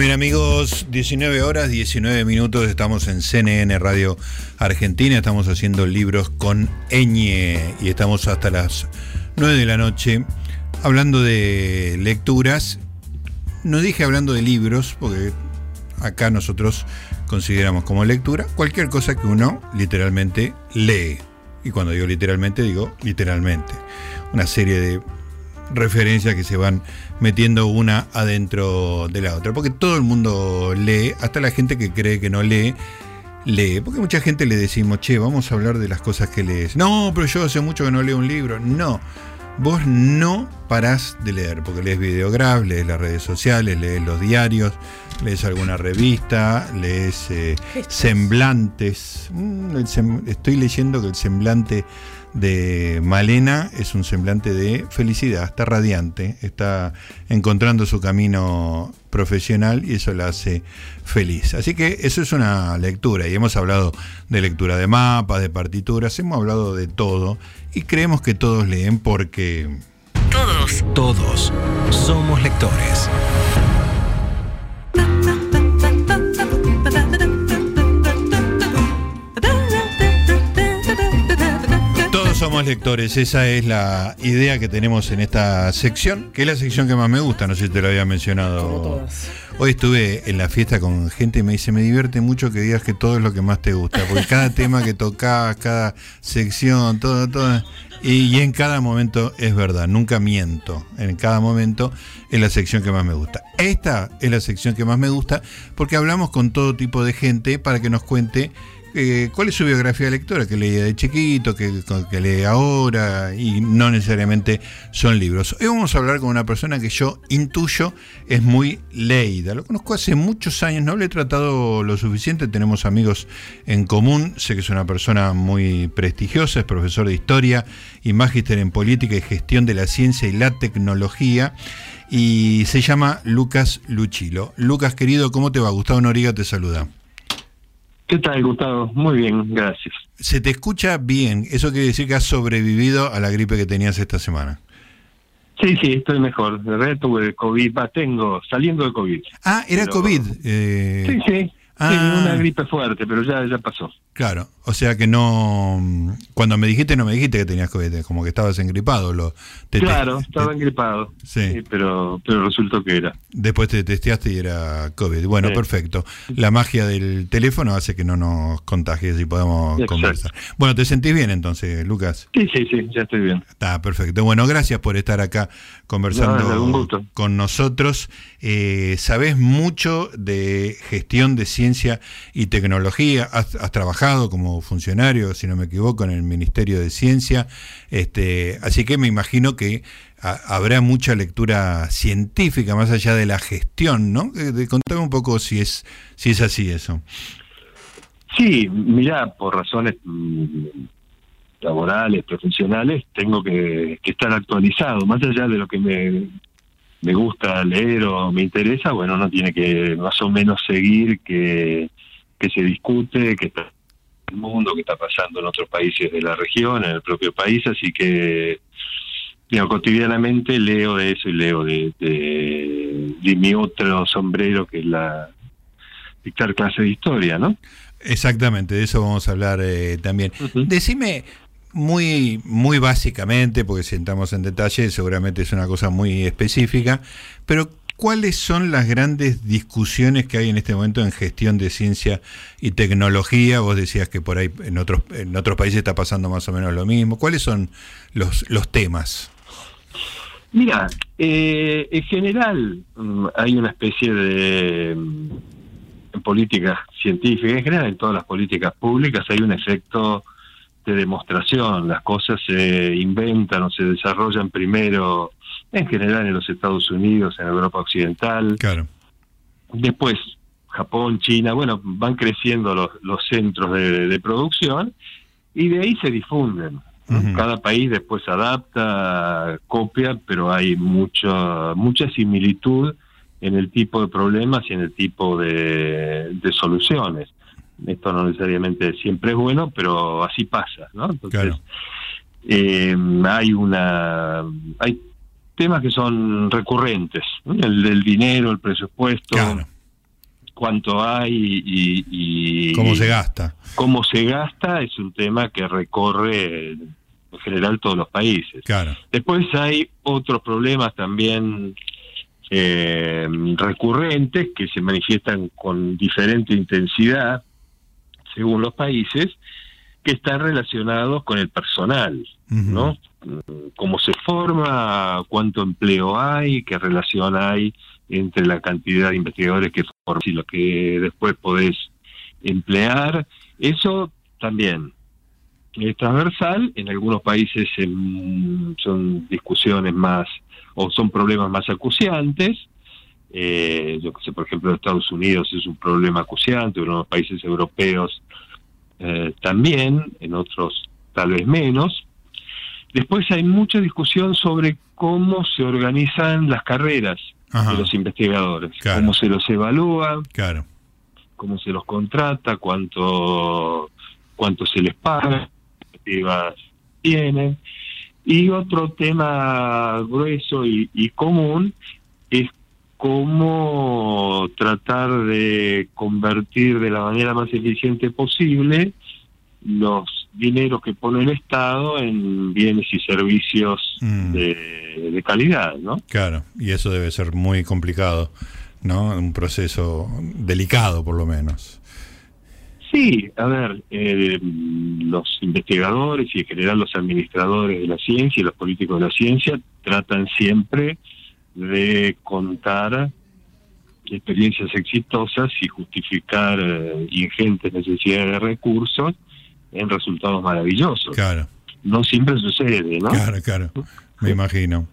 Bien amigos, 19 horas, 19 minutos, estamos en CNN Radio Argentina, estamos haciendo libros con Eñe y estamos hasta las 9 de la noche hablando de lecturas. No dije hablando de libros, porque acá nosotros consideramos como lectura cualquier cosa que uno literalmente lee. Y cuando digo literalmente, digo literalmente. Una serie de referencias que se van metiendo una adentro de la otra. Porque todo el mundo lee, hasta la gente que cree que no lee, lee. Porque mucha gente le decimos, che, vamos a hablar de las cosas que lees. No, pero yo hace mucho que no leo un libro. No. Vos no parás de leer, porque lees videografs, lees las redes sociales, lees los diarios, lees alguna revista, lees eh, semblantes. Mm, estoy leyendo que el semblante de Malena es un semblante de felicidad, está radiante, está encontrando su camino profesional y eso la hace feliz. Así que eso es una lectura y hemos hablado de lectura de mapas, de partituras, hemos hablado de todo y creemos que todos leen porque... Todos, todos somos lectores. Somos lectores, esa es la idea que tenemos en esta sección, que es la sección que más me gusta, no sé si te lo había mencionado. Hoy estuve en la fiesta con gente y me dice, me divierte mucho que digas que todo es lo que más te gusta, porque cada tema que tocas, cada sección, todo, todo, y, y, en cada momento es verdad, nunca miento, en cada momento es la sección que más me gusta. Esta es la sección que más me gusta porque hablamos con todo tipo de gente para que nos cuente eh, ¿cuál es su biografía lectora? Que leía de chiquito, que, que, lee ahora, y no necesariamente son libros. Hoy vamos a hablar con una persona que yo intuyo es muy leída. Lo conozco hace muchos años, no le he tratado lo suficiente, tenemos amigos en común, sé que es una persona muy prestigiosa, es profesor de historia y magíster en política y gestión de la ciencia y la tecnología. Y se llama Lucas Luchilo. Lucas, querido, ¿cómo te va? Gustavo Noriga te saluda. ¿Qué tal, Gustavo? Muy bien, gracias. Se te escucha bien. Eso quiere decir que has sobrevivido a la gripe que tenías esta semana. Sí, sí, estoy mejor. De verdad tuve COVID, va, tengo, saliendo de COVID. Ah, era COVID. Eh... Sí, sí. Ah. una gripe fuerte, pero ya, ya pasó. Claro, o sea que no. Cuando me dijiste, no me dijiste que tenías COVID, como que estabas engripado. Lo, claro, estaba engripado. Sí. pero, pero resultó que era. Después te testeaste y era COVID. Bueno, perfecto. La magia del teléfono hace que no nos contagies y podamos conversar. Bueno, ¿te sentís bien entonces, Lucas? Sí, sí, sí, ya estoy bien. Está perfecto. Bueno, gracias por estar acá conversando con nosotros. Eh, sabés mucho de gestión de ciencia y tecnología. Has, has trabajado como funcionario, si no me equivoco, en el Ministerio de Ciencia. Este, así que me imagino que habrá mucha lectura científica más allá de la gestión, ¿no? De, contame un poco si es, si es así eso. Sí, mira, por razones mm, laborales, profesionales, tengo que, estar actualizado, más allá de lo que me, me gusta leer o me interesa, bueno, uno tiene que más o menos seguir que, que se discute, que está el mundo, que está pasando en otros países de la región, en el propio país, así que digo, cotidianamente leo de eso y leo de, de, mi otro sombrero, que es la dictar clase de historia, ¿no? Exactamente, de eso vamos a hablar eh, también. Decime muy, muy básicamente, porque si entramos en detalle, seguramente es una cosa muy específica, pero ¿Cuáles son las grandes discusiones que hay en este momento en gestión de ciencia y tecnología? Vos decías que por ahí en otros, en otros países está pasando más o menos lo mismo. ¿Cuáles son los, los temas? Mira, eh, en general mm, hay una especie de mm, políticas científicas, en general en todas las políticas públicas hay un efecto de demostración. Las cosas se inventan o se desarrollan primero en general en los Estados Unidos, en Europa Occidental. Claro. Después, Japón, China, bueno, van creciendo los, los centros de, producción y de ahí se difunden. Cada país después adapta, copia, pero hay mucho, mucha similitud en el tipo de problemas y en el tipo de, de soluciones. Esto no necesariamente siempre es bueno, pero así pasa, ¿no? Entonces, eh, hay una hay temas que son recurrentes, el del dinero, el presupuesto, cuánto hay y, cómo se gasta. Cómo se gasta es un tema que recorre en general todos los países. Claro. Después hay otros problemas también eh, recurrentes que se manifiestan con diferente intensidad según los países, que están relacionados con el personal, ¿no? Cómo se forma, cuánto empleo hay, qué relación hay entre la cantidad de investigadores que forman y lo que después podés emplear. Eso también es transversal, en algunos países son discusiones más o son problemas más acuciantes. Eh, yo que sé, por ejemplo, en Estados Unidos es un problema acuciante, en los países europeos eh, también, en otros tal vez menos. Después hay mucha discusión sobre cómo se organizan las carreras de los investigadores, cómo se los evalúa, claro. cómo se los contrata, cuánto, cuánto se les paga, qué tienen. Y otro tema grueso y, común es cómo tratar de convertir de la manera más eficiente posible los dineros que pone el Estado en bienes y servicios mm. de, de, calidad, ¿no? Claro, y eso debe ser muy complicado, ¿no? Un proceso delicado, por lo menos. Sí, a ver, eh, los investigadores y en general los administradores de la ciencia y los políticos de la ciencia tratan siempre de contar experiencias exitosas y justificar eh, ingentes necesidades de recursos en resultados maravillosos. Claro. No siempre sucede, ¿no? Claro, claro, me imagino.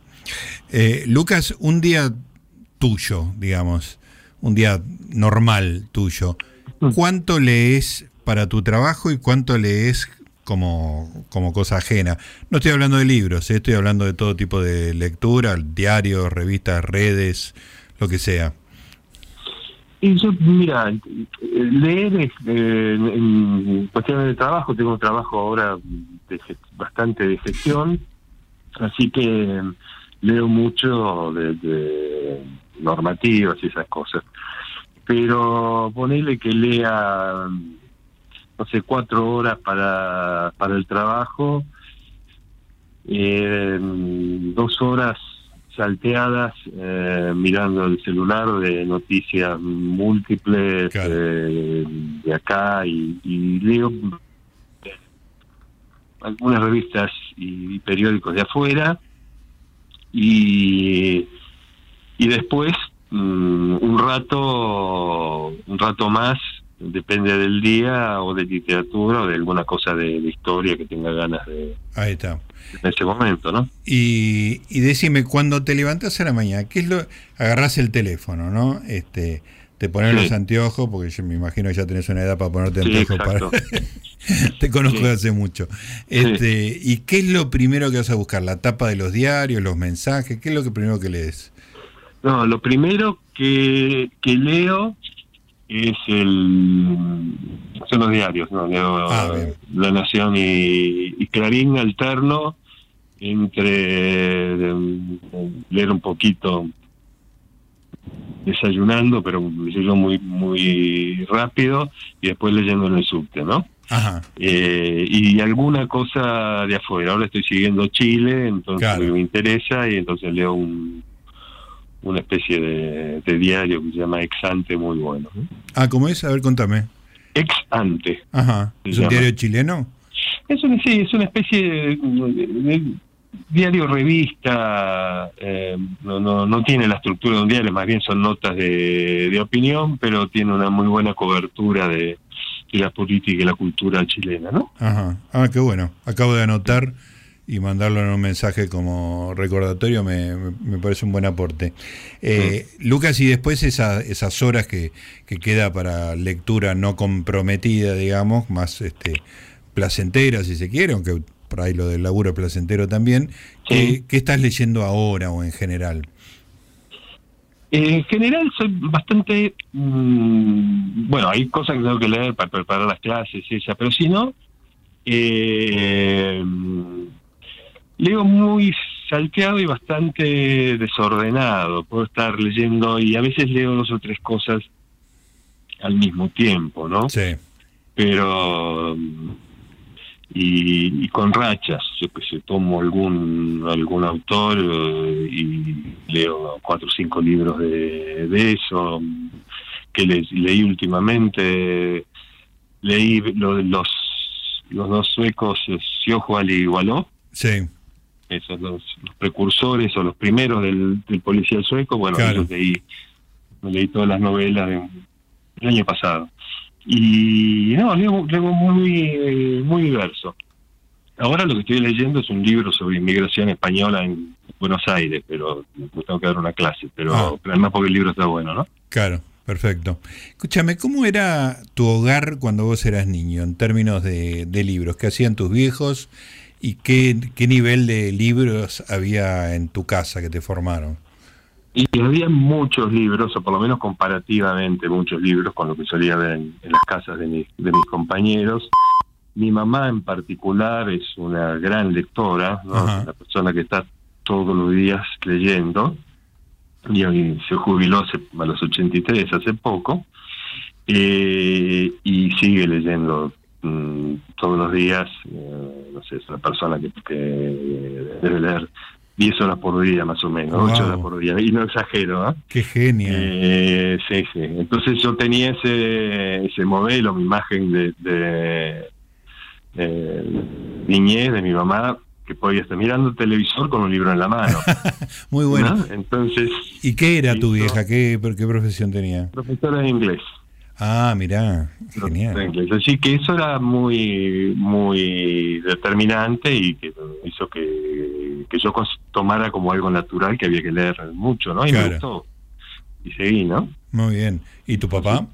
Eh, Lucas, un día tuyo, digamos, un día normal tuyo, Mm. ¿Cuánto lees para tu trabajo y cuánto lees como, como cosa ajena? No estoy hablando de libros, eh, estoy hablando de todo tipo de lectura, diarios, revistas, redes, lo que sea. Yo, mira, leer eh, en cuestiones de trabajo, tengo trabajo ahora bastante de gestión, así que leo mucho de normativas y esas cosas pero ponele que lea, no sé, cuatro horas para, para el trabajo, eh, dos horas salteadas eh, mirando el celular de noticias múltiples eh, de acá y, y, leo algunas revistas y periódicos de afuera y, y después Mm, un rato, un rato más, depende del día, o de literatura, o de alguna cosa de, historia que tenga ganas de. Ahí está. En ese momento, ¿no? Y, y decime, cuando te levantas a la mañana, ¿qué es lo. Agarrás el teléfono, ¿no? Este. Te pones los anteojos, porque yo me imagino que ya tenés una edad para ponerte anteojos para. te conozco de hace mucho. Este, ¿Y qué es lo primero que vas a buscar? ¿La tapa de los diarios, los mensajes? ¿Qué es lo que primero que lees? No, lo primero que, que leo es el son los diarios, ¿no? Leo ah, La Nación y, Clarín alterno entre leer un poquito desayunando, pero leyendo muy muy rápido y después leyendo en el subte, ¿no? Ajá. Eh, y alguna cosa de afuera. Ahora estoy siguiendo Chile, entonces me interesa y entonces leo un, una especie de, diario que se llama Ex Ante, muy bueno. Ah, ¿cómo es? A ver, contame. Ex Ante. Ajá. ¿Es un diario chileno? Es una, sí, es una especie de, diario revista, eh, no, no, no tiene la estructura de un diario, más bien son notas de, de opinión, pero tiene una muy buena cobertura de, de, la política y la cultura chilena, ¿no? Ajá, ah, qué bueno. Acabo de anotar y mandarlo en un mensaje como recordatorio me, me parece un buen aporte. Eh, Lucas, y después esas horas que, que, queda para lectura no comprometida, digamos, más este placentera si se quiere, aunque por ahí lo del laburo es placentero también, ¿qué, estás leyendo ahora o en general? En general soy bastante... Mm, bueno, hay cosas que tengo que leer para preparar las clases, esa, pero si no... Eh, leo muy salteado y bastante desordenado. Puedo estar leyendo y a veces leo dos o tres cosas al mismo tiempo, ¿no? Sí. Pero y, y con rachas, yo que sé, tomo algún algún autor eh, y leo cuatro o cinco libros de, de eso que le- leí últimamente, leí lo los los dos suecos eh, Siojual y Waló, Sí. Esos los, los precursores o los primeros del, del policial sueco, bueno, Claro. yo leí, todas las novelas de- del año pasado. Y no, leo, leo muy, muy diverso. Ahora lo que estoy leyendo es un libro sobre inmigración española en Buenos Aires, pero me tengo que dar una clase, pero, Ah. pero además porque el libro está bueno, ¿no? Claro, perfecto. Escúchame, ¿cómo era tu hogar cuando vos eras niño en términos de, de libros? ¿Qué hacían tus viejos y qué, qué nivel de libros había en tu casa que te formaron? Y había muchos libros, o por lo menos comparativamente muchos libros, con lo que solía ver en, en las casas de, mi- de mis compañeros. Mi mamá en particular es una gran lectora, ¿no? Una persona que está todos los días leyendo, y hoy se jubiló hace- a los 83, hace poco, eh, y sigue leyendo mm, todos los días, eh, no sé, es una persona que, que debe leer 10 horas por día más o menos, Wow. 8 horas por día, y no exagero, ¿eh? Qué genio. Eh, sí, sí. Entonces yo tenía ese, ese modelo, mi imagen de, de eh, niñez de mi mamá, que podía estar mirando el televisor con un libro en la mano. Muy bueno. ¿no? Entonces, ¿Y qué era tu vieja? ¿Qué, qué profesión tenía? profesora de inglés. Ah, mirá, genial. Así que eso era muy, muy determinante y que hizo que, que yo tomara como algo natural que había que leer mucho, ¿no? Y Claro. me gustó. Y seguí, ¿no? Muy bien. ¿Y tu papá?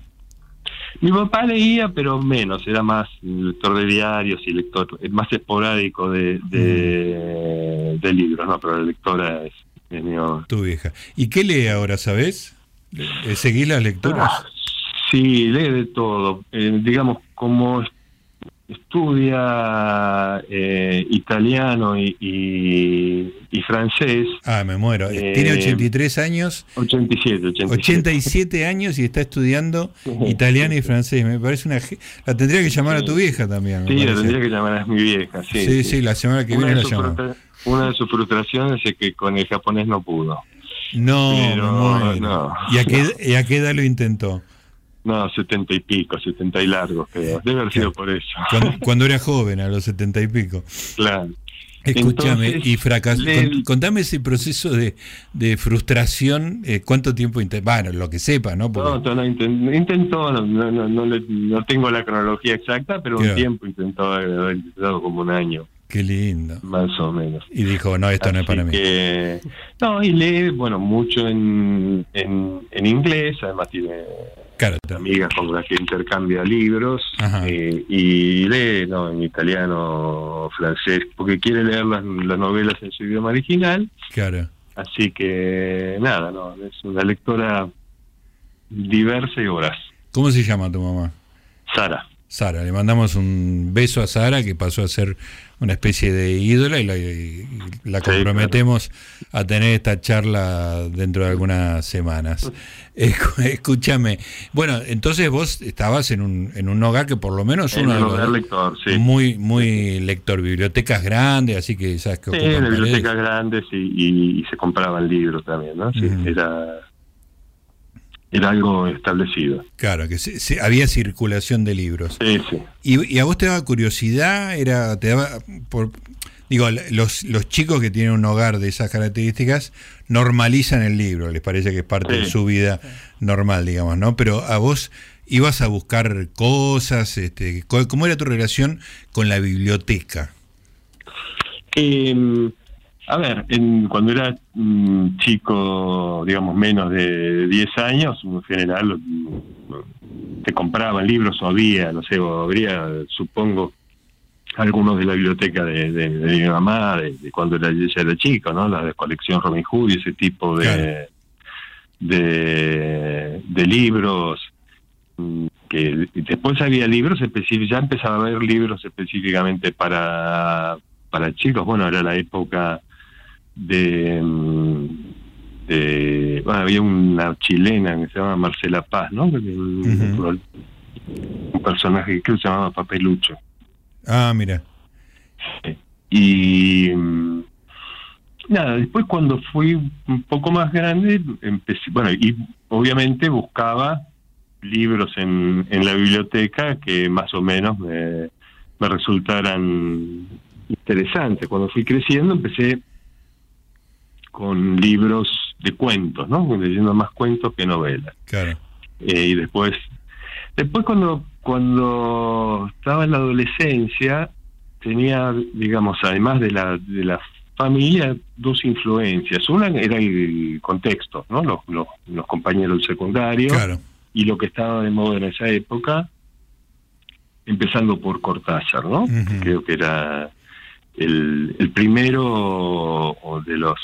Mi papá leía, pero menos, era más lector de diarios y lector más esporádico de, de, de libros, ¿no? Pero la lectora es, es mío. Tu vieja. ¿Y qué lee ahora, sabes? ¿Le- ¿Seguís las lecturas? Ah, sí, lee de todo. Eh, digamos, como es- estudia eh, italiano y, y, y francés, Ah, me muero. Eh, Tiene 83 años, 87, 87. 87 años y está estudiando italiano y francés. Me parece una... La tendría que llamar a tu vieja también. Sí, la tendría que llamar a mi vieja, sí. Sí, sí, la semana que Una viene la llamo. una de sus frustraciones es que con el japonés no pudo. No, Pero, no. ¿Y, a qué, y a qué edad lo intentó? No, setenta y pico, setenta y largos, creo. Debe haber sido por eso. Cuando, cuando era joven, a los 70 y pico. claro. Escúchame, Entonces, y fracasó. con- contame ese proceso de, de frustración, eh, ¿cuánto tiempo intentó? Bueno, lo que sepa, ¿no? Porque- No, no, no, inten- intentó, no, no, no, no le- no tengo la cronología exacta, pero Claro. un tiempo intentó, intentado como un año, Qué lindo. más o menos. Y dijo, no, esto no es Así para mí. que- no, y lee, bueno, mucho en, en, en inglés, además tiene Claro, amigas con las que intercambia libros eh, y lee no, en italiano, francés, porque quiere leer las, las novelas en su idioma original. claro. Así que nada, no, es una lectora diversa y voraz. ¿Cómo se llama tu mamá? Sara. Sara, le mandamos un beso a Sara, que pasó a ser una especie de ídola y la, y la Sí, comprometemos a tener esta charla dentro de algunas semanas. Escu- Escúchame. Bueno, entonces vos estabas en un, en un hogar que por lo menos En uno los hogar lector, sí. muy muy lector, bibliotecas grandes, así que sabes que Sí, bibliotecas grandes y, y- y se compraban libros también, ¿no? Sí, era, era algo establecido. Claro, que se- se- había circulación de libros. Sí, sí. ¿Y, y a vos te daba curiosidad? Era, te daba, por, digo, los, los chicos que tienen un hogar de esas características normalizan el libro, les parece que es parte de su vida normal, digamos, ¿no? Pero a vos ibas a buscar cosas, este, co- ¿cómo era tu relación con la biblioteca? Eh, a ver, en, cuando era chico, digamos, menos de 10 años, en general te compraban libros o había, no sé, o habría, supongo, algunos de la biblioteca de, de- de mi mamá, de, de cuando era, ella era chico, ¿no? La de colección Robin Hood y ese tipo de, Claro. de, de libros. mm, que después había libros específicos, ya empezaba a haber libros específicamente para, para chicos. Bueno, era la época de, mm, de había una chilena que se llama Marcela Paz, ¿no? Un, personaje que se llamaba Papelucho. Ah, mira. Y mm, nada, después cuando fui un poco más grande, empecé, bueno, y obviamente buscaba libros en, en la biblioteca que más o menos me, me resultaran interesantes. Cuando fui creciendo empecé con libros de cuentos, ¿no? Leyendo más cuentos que novelas. Claro. Eh, y después, después cuando cuando estaba en la adolescencia tenía, digamos, además de la de la familia, dos influencias. Una era el contexto, ¿no? Los, los, compañeros del secundario y lo que estaba de moda en esa época, empezando por Cortázar, ¿no? Creo que era el, el primero de los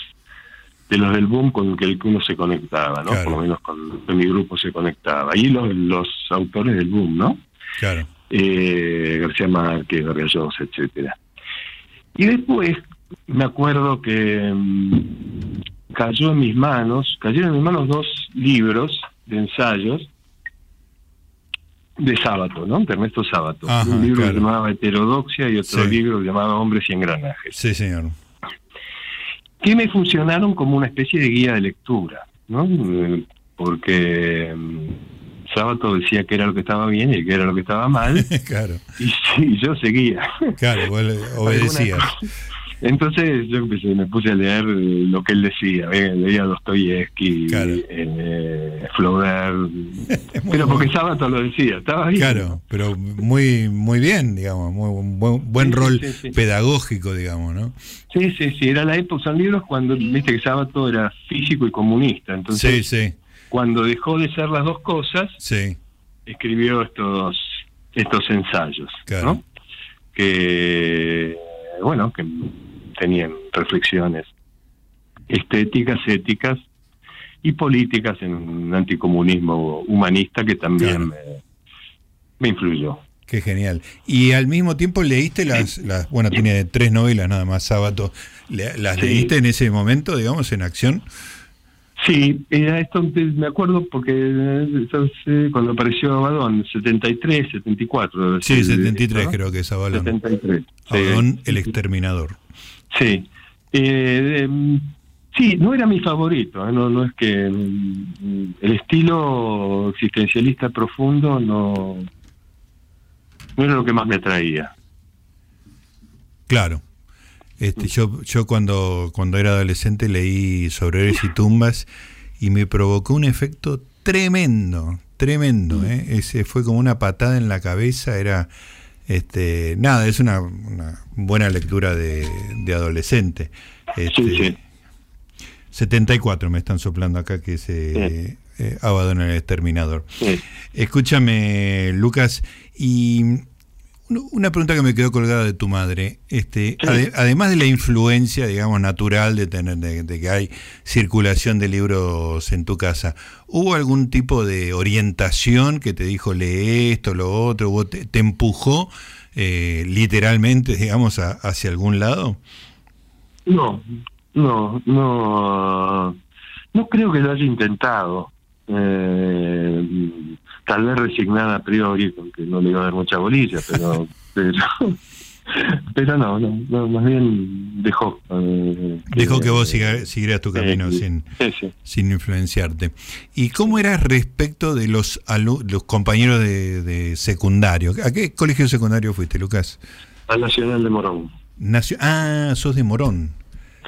de los del boom con el que uno se conectaba, ¿no? Por lo menos con, mi grupo se conectaba. Y los, los autores del boom, ¿no? Claro. Eh, García Márquez, García etcétera. Y después me acuerdo que mm, cayó en mis manos, cayeron en mis manos dos libros de ensayos de Sábato, ¿no? De Ernesto Sábato. un libro que se llamaba Heterodoxia y otro libro que se llamaba Hombres y Engranajes. Sí, señor que me funcionaron como una especie de guía de lectura, ¿no? Porque mm, Sábado decía que era lo que estaba bien y que era lo que estaba mal. claro. Y, yo seguía. Claro, obedecía. Entonces yo me puse a leer lo que él decía, leía Dostoyevsky, eh, Flaubert, pero porque Sábato lo decía, estaba bien. Claro, pero muy muy bien, digamos, muy buen, buen rol pedagógico, digamos, ¿no? Sí, sí, sí, era la época, son libros cuando, viste que Sábato era físico y comunista, entonces sí, cuando dejó de ser las dos cosas, sí. escribió estos estos ensayos, ¿no? Que, bueno, que tenían reflexiones estéticas, éticas y políticas en un anticomunismo humanista que también me, influyó. Qué genial. Y al mismo tiempo leíste las, las bueno, tiene tres novelas nada más, Sábato. ¿Las leíste en ese momento, digamos, en acción? Sí, era esto me acuerdo porque cuando apareció Abadón, 73, 74. Sí, 73 creo que es Abadón. 73. Abadón, el exterminador. Sí. Eh, em, sí, no era mi favorito, ¿eh? no, no es que mm, el estilo existencialista profundo no, no era lo que más me atraía. Claro. Este, yo, yo cuando, cuando era adolescente leí sobre héroes y tumbas y me provocó un efecto tremendo, tremendo. ¿eh? Ese fue como una patada en la cabeza, era este, nada, es una, buena lectura de, adolescente. Este, 74 me están soplando acá que se eh, abandona el exterminador. Escúchame, Lucas, y una pregunta que me quedó colgada de tu madre, este, además de la influencia, digamos, natural de tener, de, que hay circulación de libros en tu casa, ¿hubo algún tipo de orientación que te dijo lee esto, lo otro, o te, empujó eh, literalmente, digamos, hacia algún lado? No, no, no, no creo que lo haya intentado. Eh, tal vez resignada a priori, porque no le iba a dar mucha bolilla, pero pero, no, no, más bien dejó. Eh, dejó que vos siguieras tu camino sin, sin influenciarte. ¿Y cómo eras respecto de los, los compañeros de, secundario? ¿A qué colegio secundario fuiste, Lucas? Al Nacional de Morón. ah, sos de Morón.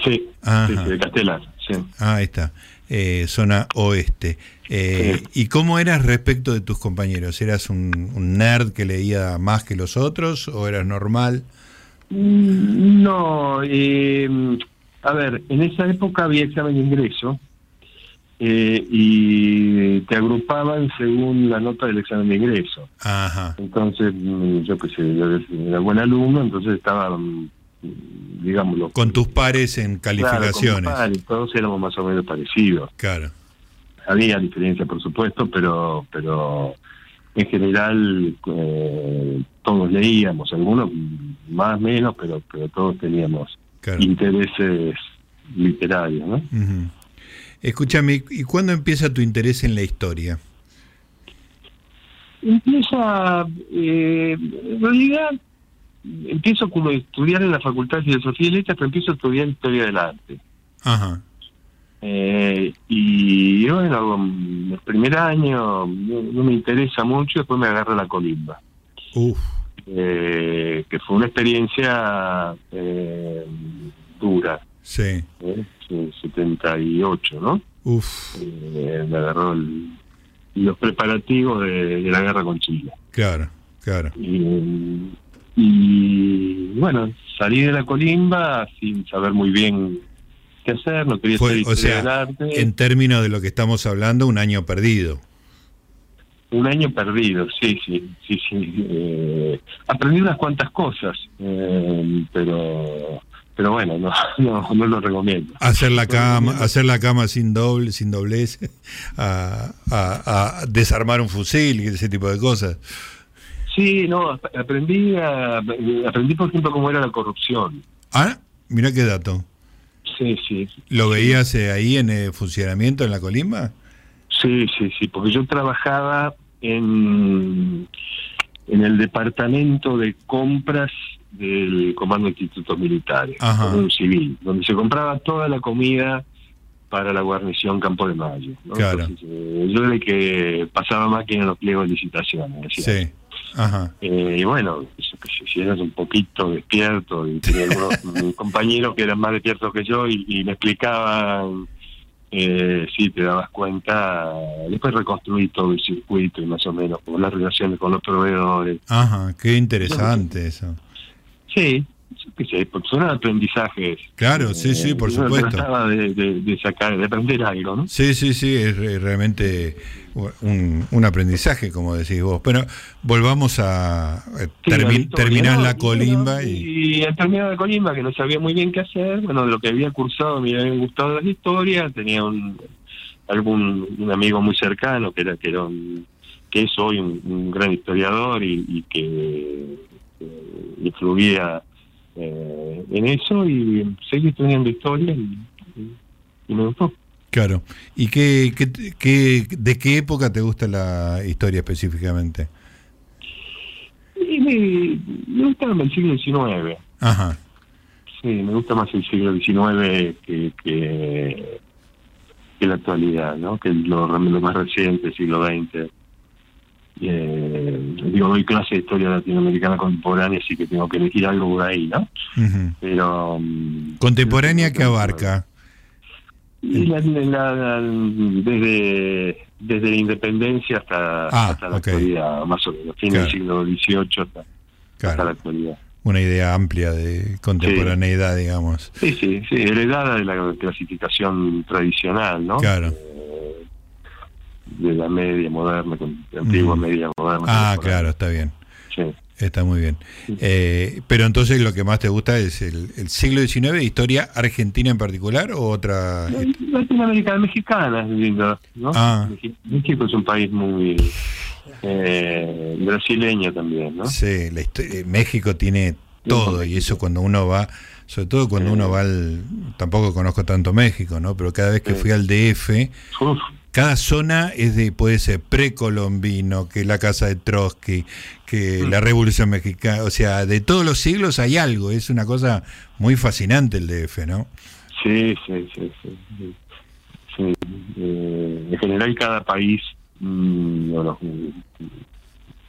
Sí, de Castelar, sí. Ah, ahí está. Eh, zona oeste. Eh, ¿Y cómo eras respecto de tus compañeros? ¿Eras un, nerd que leía más que los otros o eras normal? Mm, no, eh, a ver, en esa época había examen de ingreso y te agrupaban según la nota del examen de ingreso. Ajá. Entonces, mm, yo qué sé, yo era buen alumno, entonces estaba digámoslo. Con tus pares en calificaciones. todos éramos más o menos parecidos. Claro. Había diferencia, por supuesto, pero pero en general eh, todos leíamos, algunos más o menos, pero pero todos teníamos intereses literarios, ¿no? Escúchame, ¿y cuándo empieza tu interés en la historia? Empieza, eh, en realidad, empiezo como a estudiar en la Facultad de Filosofía y Letras, pero empiezo a estudiar Historia del Arte. Ajá. Eh, y bueno, el primer año no, no me interesa mucho, después me agarra la colimba. Uf. eh, que fue una experiencia eh, dura, Sí. ¿eh? Sí, 78, ¿no? Uf. Eh, me agarró el- los preparativos de, de la guerra con Chile. Claro, claro. Y, y, bueno, salí de la colimba sin saber muy bien qué hacer, no quería Fue, ser o del sea, arte. en términos de lo que estamos hablando, un año perdido. Un año perdido, sí, sí, sí, sí. Eh, aprendí unas cuantas cosas, eh, pero pero bueno, no, no, no lo recomiendo. Hacer la cama, hacer la cama sin doble, sin doblez, a, a- a desarmar un fusil y ese tipo de cosas. Sí, no, ap- aprendí, a- aprendí por ejemplo cómo era la corrupción. Ah, mira qué dato. Sí, sí, ¿Lo veías eh, ahí en el funcionamiento en la colimba? sí, sí, sí, porque yo trabajaba en, en el departamento de compras del Comando de Institutos Militares, Ajá. un civil, donde se compraba toda la comida para la guarnición Campo de Mayo. ¿no? Claro. Entonces, eh, yo era el que pasaba máquina en los pliegos de licitaciones. Sí. Ajá. Eh, y bueno, eso que si, si eras un poquito despierto, y tenía algunos compañeros que eran más despiertos que yo y, y me explicaban, eh, sí, te dabas cuenta, después reconstruí todo el circuito y más o menos, con las relaciones con los proveedores. Ajá, qué interesante eso. Sí, qué sé, porque son aprendizajes. Claro, sí, sí, por supuesto. Trataba de, de- de sacar, de aprender algo, ¿no? Sí, sí, sí, es re- realmente un, un aprendizaje, como decís vos. Pero volvamos a eh, Sí, termi- la colimba y... y al terminar la colimba que no sabía muy bien qué hacer bueno de lo que había cursado me habían gustado las historias tenía un algún un amigo muy cercano que era que era un- que es hoy un, un gran historiador y, y que eh, influía eh, en eso y seguí estudiando historia y, y- y me gustó Claro. ¿Y qué, qué, qué- de qué época te gusta la historia específicamente? y me, me gusta el siglo XIX Ajá, Sí, me gusta más el siglo XIX que, que, que la actualidad, ¿no? Que lo, lo más reciente, el siglo XX. Eh, digo, doy clase de historia latinoamericana contemporánea, así que tengo que elegir algo por ahí, ¿no? Pero... mm, ¿Contemporánea que abarca? Y la- la- la- desde, desde la independencia hasta, Ah, hasta la actualidad, más o menos, fin Claro. del siglo XVIII hasta, hasta la actualidad. una idea amplia de contemporaneidad, digamos. Sí, sí, sí, heredada de la clasificación tradicional, ¿no? Claro. Eh, de la media moderna, con la antigua media moderna. Ah, claro, está bien. Sí. Está muy bien. Eh, pero entonces lo que más te gusta es el, el siglo XIX, historia argentina en particular o otra... Latinoamericana, mexicana es lindo, ¿no? Ah. México es un país muy eh, brasileño también, ¿no? Sí, la histo- eh, México tiene todo y eso cuando uno va, sobre todo cuando uno va al... Tampoco conozco tanto México, ¿no? Pero cada vez que fui al DF, cada zona es de, puede ser precolombino, que la casa de Trotsky, que la Revolución Mexicana, o sea, de todos los siglos hay algo, es una cosa muy fascinante el DF, ¿no? sí, sí, sí, sí. sí. Eh, en general cada país, mm, o los,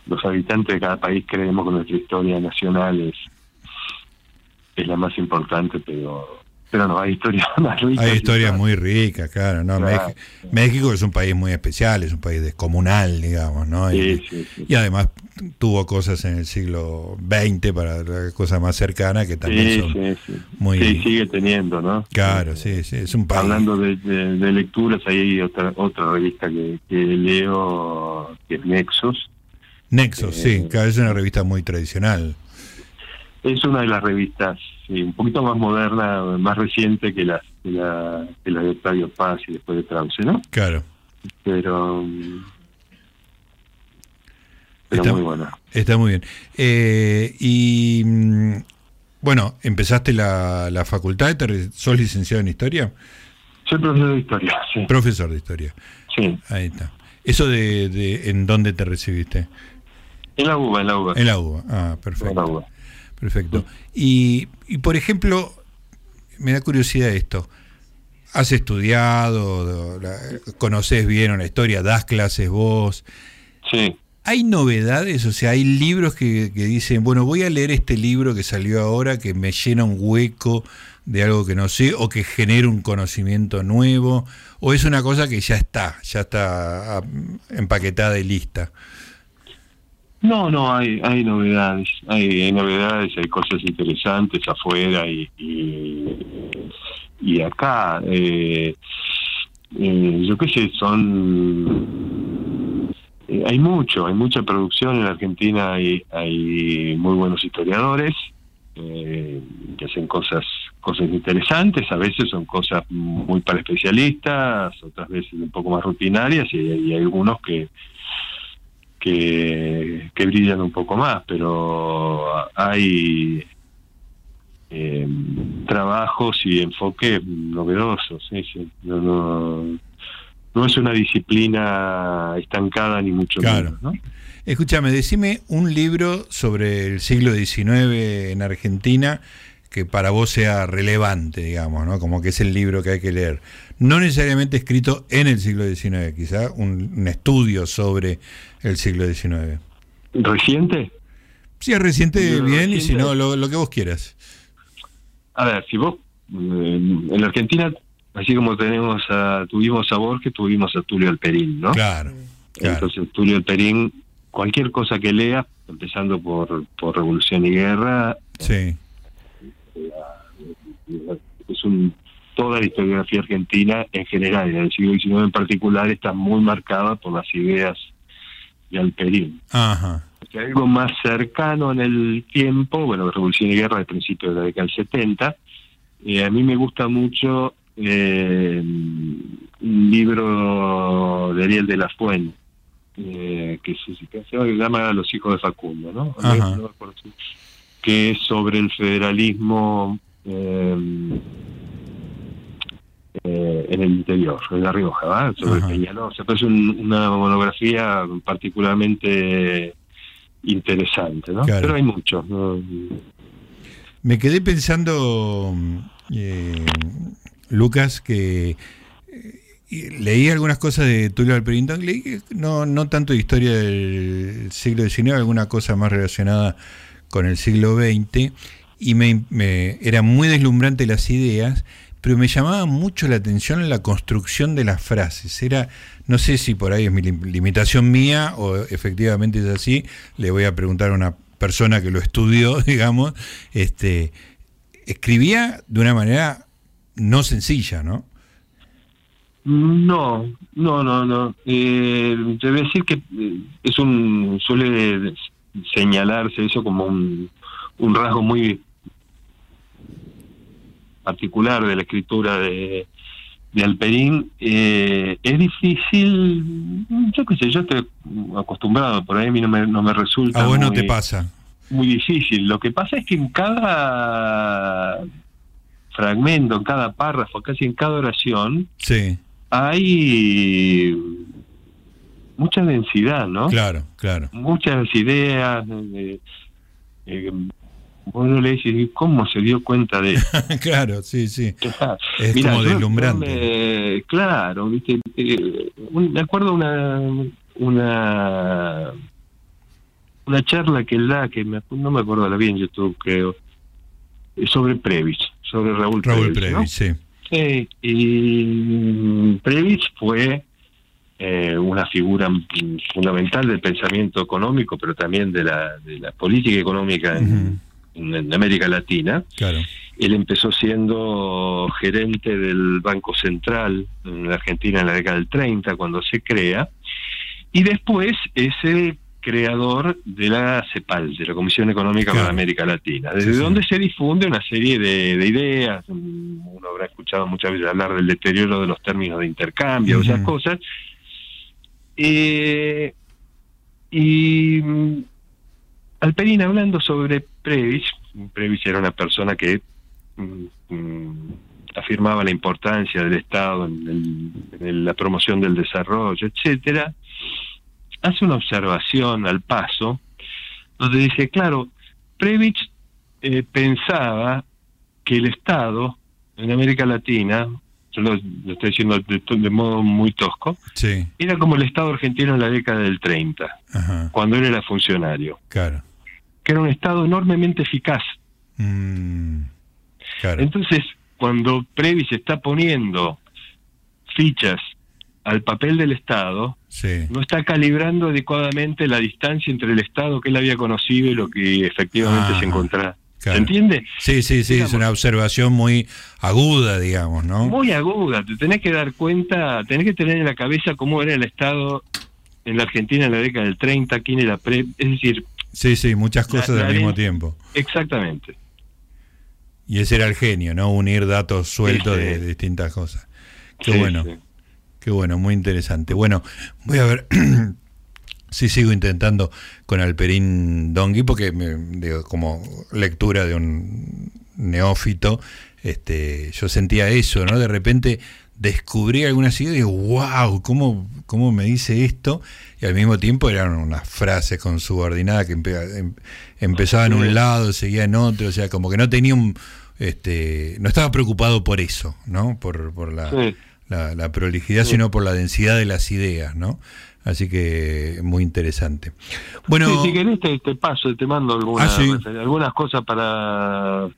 los habitantes de cada país creemos que nuestra historia nacional es, es la más importante, pero pero no, hay historias más ricas. Hay y historias muy ricas, claro, ¿no? Claro. México es un país muy especial, es un país descomunal, digamos, ¿no? Y, Sí, sí, sí. y además tuvo cosas en el siglo XX para la cosa más cercana que también Sí, son sí, sí. muy... Sí, sigue teniendo, ¿no? Claro, sí, sí, es un país... Hablando de, de- de lecturas, ahí hay otra otra revista que, que leo, que es. Nexos, sí, Eh, claro, es una revista muy tradicional. Es una de las revistas sí, un poquito más moderna, más reciente que las que la, que la de Octavio Paz y después de Trauce, ¿no? Claro, Pero, pero Está- muy buena. está muy bien. Eh, y mm, bueno, empezaste la, la facultad, ¿sos licenciado en historia? Soy profesor de historia, sí. Profesor de historia. Sí. Ahí está. ¿Eso de, de en dónde te recibiste? En la UBA, en la UBA. En la UBA. Ah, En la perfecto. UBA. Perfecto. Y, y por ejemplo, me da curiosidad esto. ¿Has estudiado, la- conoces bien una historia, das clases vos? Sí. ¿Hay novedades? O sea, hay libros que, que dicen, bueno, voy a leer este libro que salió ahora, que me llena un hueco de algo que no sé, o que genera un conocimiento nuevo, o es una cosa que ya está, ya está ah, empaquetada y lista. No, no, hay, hay novedades, hay, novedades, hay cosas interesantes afuera y, y, acá. Eh, eh, yo qué sé, son... eh, hay mucho, hay mucha producción en Argentina, hay, hay muy buenos historiadores eh, que hacen cosas cosas interesantes, a veces son cosas muy para especialistas, otras veces un poco más rutinarias y hay algunos que que, que brillan un poco más, pero hay eh, trabajos y enfoques novedosos. Sí, sí. No, no, no es una disciplina estancada ni mucho Claro. menos. ¿no? Escúchame, decime un libro sobre el siglo XIX en Argentina que para vos sea relevante, digamos, ¿no? Como que es el libro que hay que leer. No necesariamente escrito en el siglo XIX, quizá un, un estudio sobre el siglo XIX. ¿Reciente? Si es reciente, bien, y si no, lo, lo que vos quieras. A ver, si vos eh, en la Argentina, así como tenemos a, tuvimos a Borges, tuvimos a Tulio Alperín, ¿no? Claro, claro. Entonces, Tulio Alperín, cualquier cosa que lea, empezando por, por Revolución y Guerra, Sí, es un toda la historiografía argentina en general, y en el siglo XIX en particular, está muy marcada por las ideas de Alperín. ajá, Que algo más cercano en el tiempo, bueno, Revolución y Guerra de principios de la década del 70, eh, a mí me gusta mucho eh, un libro de Ariel de la Fuente, eh, que, se, que se llama Los hijos de Facundo, ¿no? Ajá. Que es sobre el federalismo eh, eh, en el interior, en La Rioja, ¿va? sobre Ajá. Peñalosa. Pero es un- una monografía particularmente interesante, ¿no? Claro. Pero hay muchos. ¿no? Me quedé pensando, eh, Lucas, que eh, leí algunas cosas de Tulio Alperín, leí no, no tanto de historia del siglo XIX, alguna cosa más relacionada con el siglo XX, y me, me- era muy deslumbrante las ideas, pero me llamaba mucho la atención la construcción de las frases. Era, no sé si por ahí es mi lim- limitación mía o efectivamente es así, le voy a preguntar a una persona que lo estudió, digamos, este, escribía de una manera no sencilla, ¿no? No, no, no, no. Eh, decir que eh, es un suele señalarse eso como un, un rasgo muy particular de la escritura de, de Alperín. Eh, es difícil, yo qué sé, yo estoy acostumbrado, por ahí a mí no me, no me resulta A vos no muy- te pasa. muy difícil. Lo que pasa es que en cada fragmento, en cada párrafo, casi en cada oración, Sí, hay mucha densidad, ¿no? claro, claro. Muchas ideas. eh, eh, vos lo lees y decís, ¿cómo se dio cuenta de eso? claro, sí, sí. Claro. Es Mirá, como deslumbrante. me- claro, ¿viste? Eh, un- me acuerdo una una una charla que él da, que me- no me acuerdo la vi en YouTube, creo, eh, sobre Previs, sobre Raúl, Raúl Previs. ¿no? Previs, sí. Sí, y Previs fue eh, una figura fundamental del pensamiento económico, pero también de la, de la política económica en, en- en América Latina. Claro. Él empezó siendo gerente del Banco Central en la Argentina en la década del 30, cuando se crea, y después es el creador de la CEPAL, de la Comisión Económica Claro. para América Latina, desde Sí, sí. donde se difunde una serie de, de ideas. Uno habrá escuchado muchas veces hablar del deterioro de los términos de intercambio, Ujú. esas cosas. Eh, y mm, Alperín hablando sobre Previs, Previs era una persona que mm, mm, afirmaba la importancia del Estado en, en la promoción del desarrollo, etcétera, hace una observación al paso donde dice, claro, Previch eh, pensaba que el Estado en América Latina, yo lo, estoy diciendo de, modo muy tosco, era como el Estado argentino en la década del 30, cuando él era funcionario. Claro. Que era un Estado enormemente eficaz. Mm, Entonces, cuando Previs está poniendo fichas al papel del Estado, no está calibrando adecuadamente la distancia entre el Estado que él había conocido y lo que efectivamente se encontraba. ¿Se entiende? Sí, sí, sí, es una observación muy aguda, digamos, ¿no? Muy aguda, te tenés que dar cuenta, tenés que tener en la cabeza cómo era el Estado en la Argentina en la década del 30, quién era pre... Es decir... Sí, sí, muchas cosas al mismo tiempo. Exactamente. Y ese era el genio, ¿no? Unir datos sueltos de, distintas cosas. Qué bueno. Qué bueno, muy interesante. Bueno, voy a ver si sigo intentando con Alperín Dongui, porque me, como lectura de un neófito, este, yo sentía eso, ¿no? De repente descubrí algunas ideas y digo, wow, ¿cómo, ¿cómo me dice esto? Y al mismo tiempo eran unas frases con subordinada que em, empezaba en un lado, seguía en otro, o sea, como que no tenía un... Este, no estaba preocupado por eso, ¿no? Por, por la la, prolijidad, sino por la densidad de las ideas, ¿no? Así que muy interesante. Bueno, si querés te, paso, te mando algunas, ah, algunas cosas para,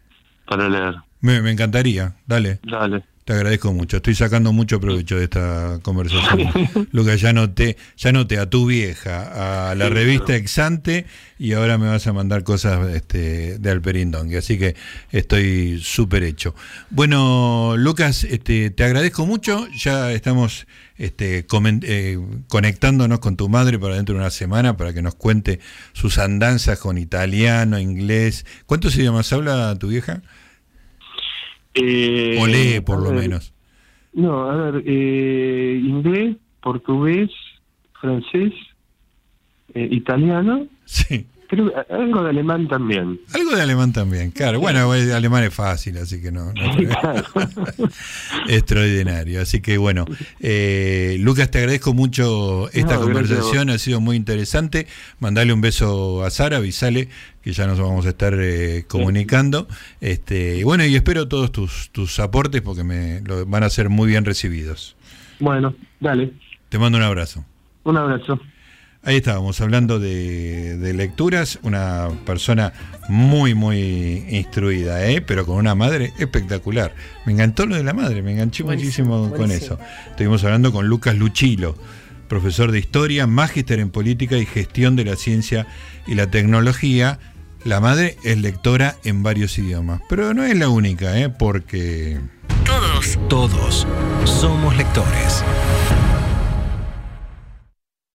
para leer. Me, me encantaría, dale. Dale. Te agradezco mucho, estoy sacando mucho provecho de esta conversación. Lucas, ya noté, ya noté a tu vieja, a la revista Exante y ahora me vas a mandar cosas este, de Alperindong, así que estoy súper hecho. Bueno, Lucas, este, te agradezco mucho, ya estamos este, eh, conectándonos con tu madre para dentro de una semana para que nos cuente sus andanzas con italiano, inglés. ¿Cuántos idiomas habla tu vieja? Eh, o lee por lo menos. No, a ver, eh, inglés, portugués, francés, eh, italiano. Sí. Creo algo de alemán también. Algo de alemán también, claro. Bueno, alemán es fácil, así que no. Extraordinario. Así que bueno, eh, Lucas, te agradezco mucho esta conversación, ha sido muy interesante. Mandale un beso a Sara, avisale que ya nos vamos a estar eh, comunicando. Este, y bueno, y espero todos tus, tus aportes porque me lo, van a ser muy bien recibidos. Bueno, dale. Te mando un abrazo. Un abrazo. Ahí estábamos hablando de, lecturas, una persona muy, muy instruida, ¿eh? pero con una madre espectacular. Me encantó lo de la madre, me enganché muchísimo con eso. Estuvimos hablando con Lucas Luchilo, profesor de historia, magíster en política y gestión de la ciencia y la tecnología. La madre es lectora en varios idiomas, pero no es la única, ¿eh? porque... Todos, todos somos lectores.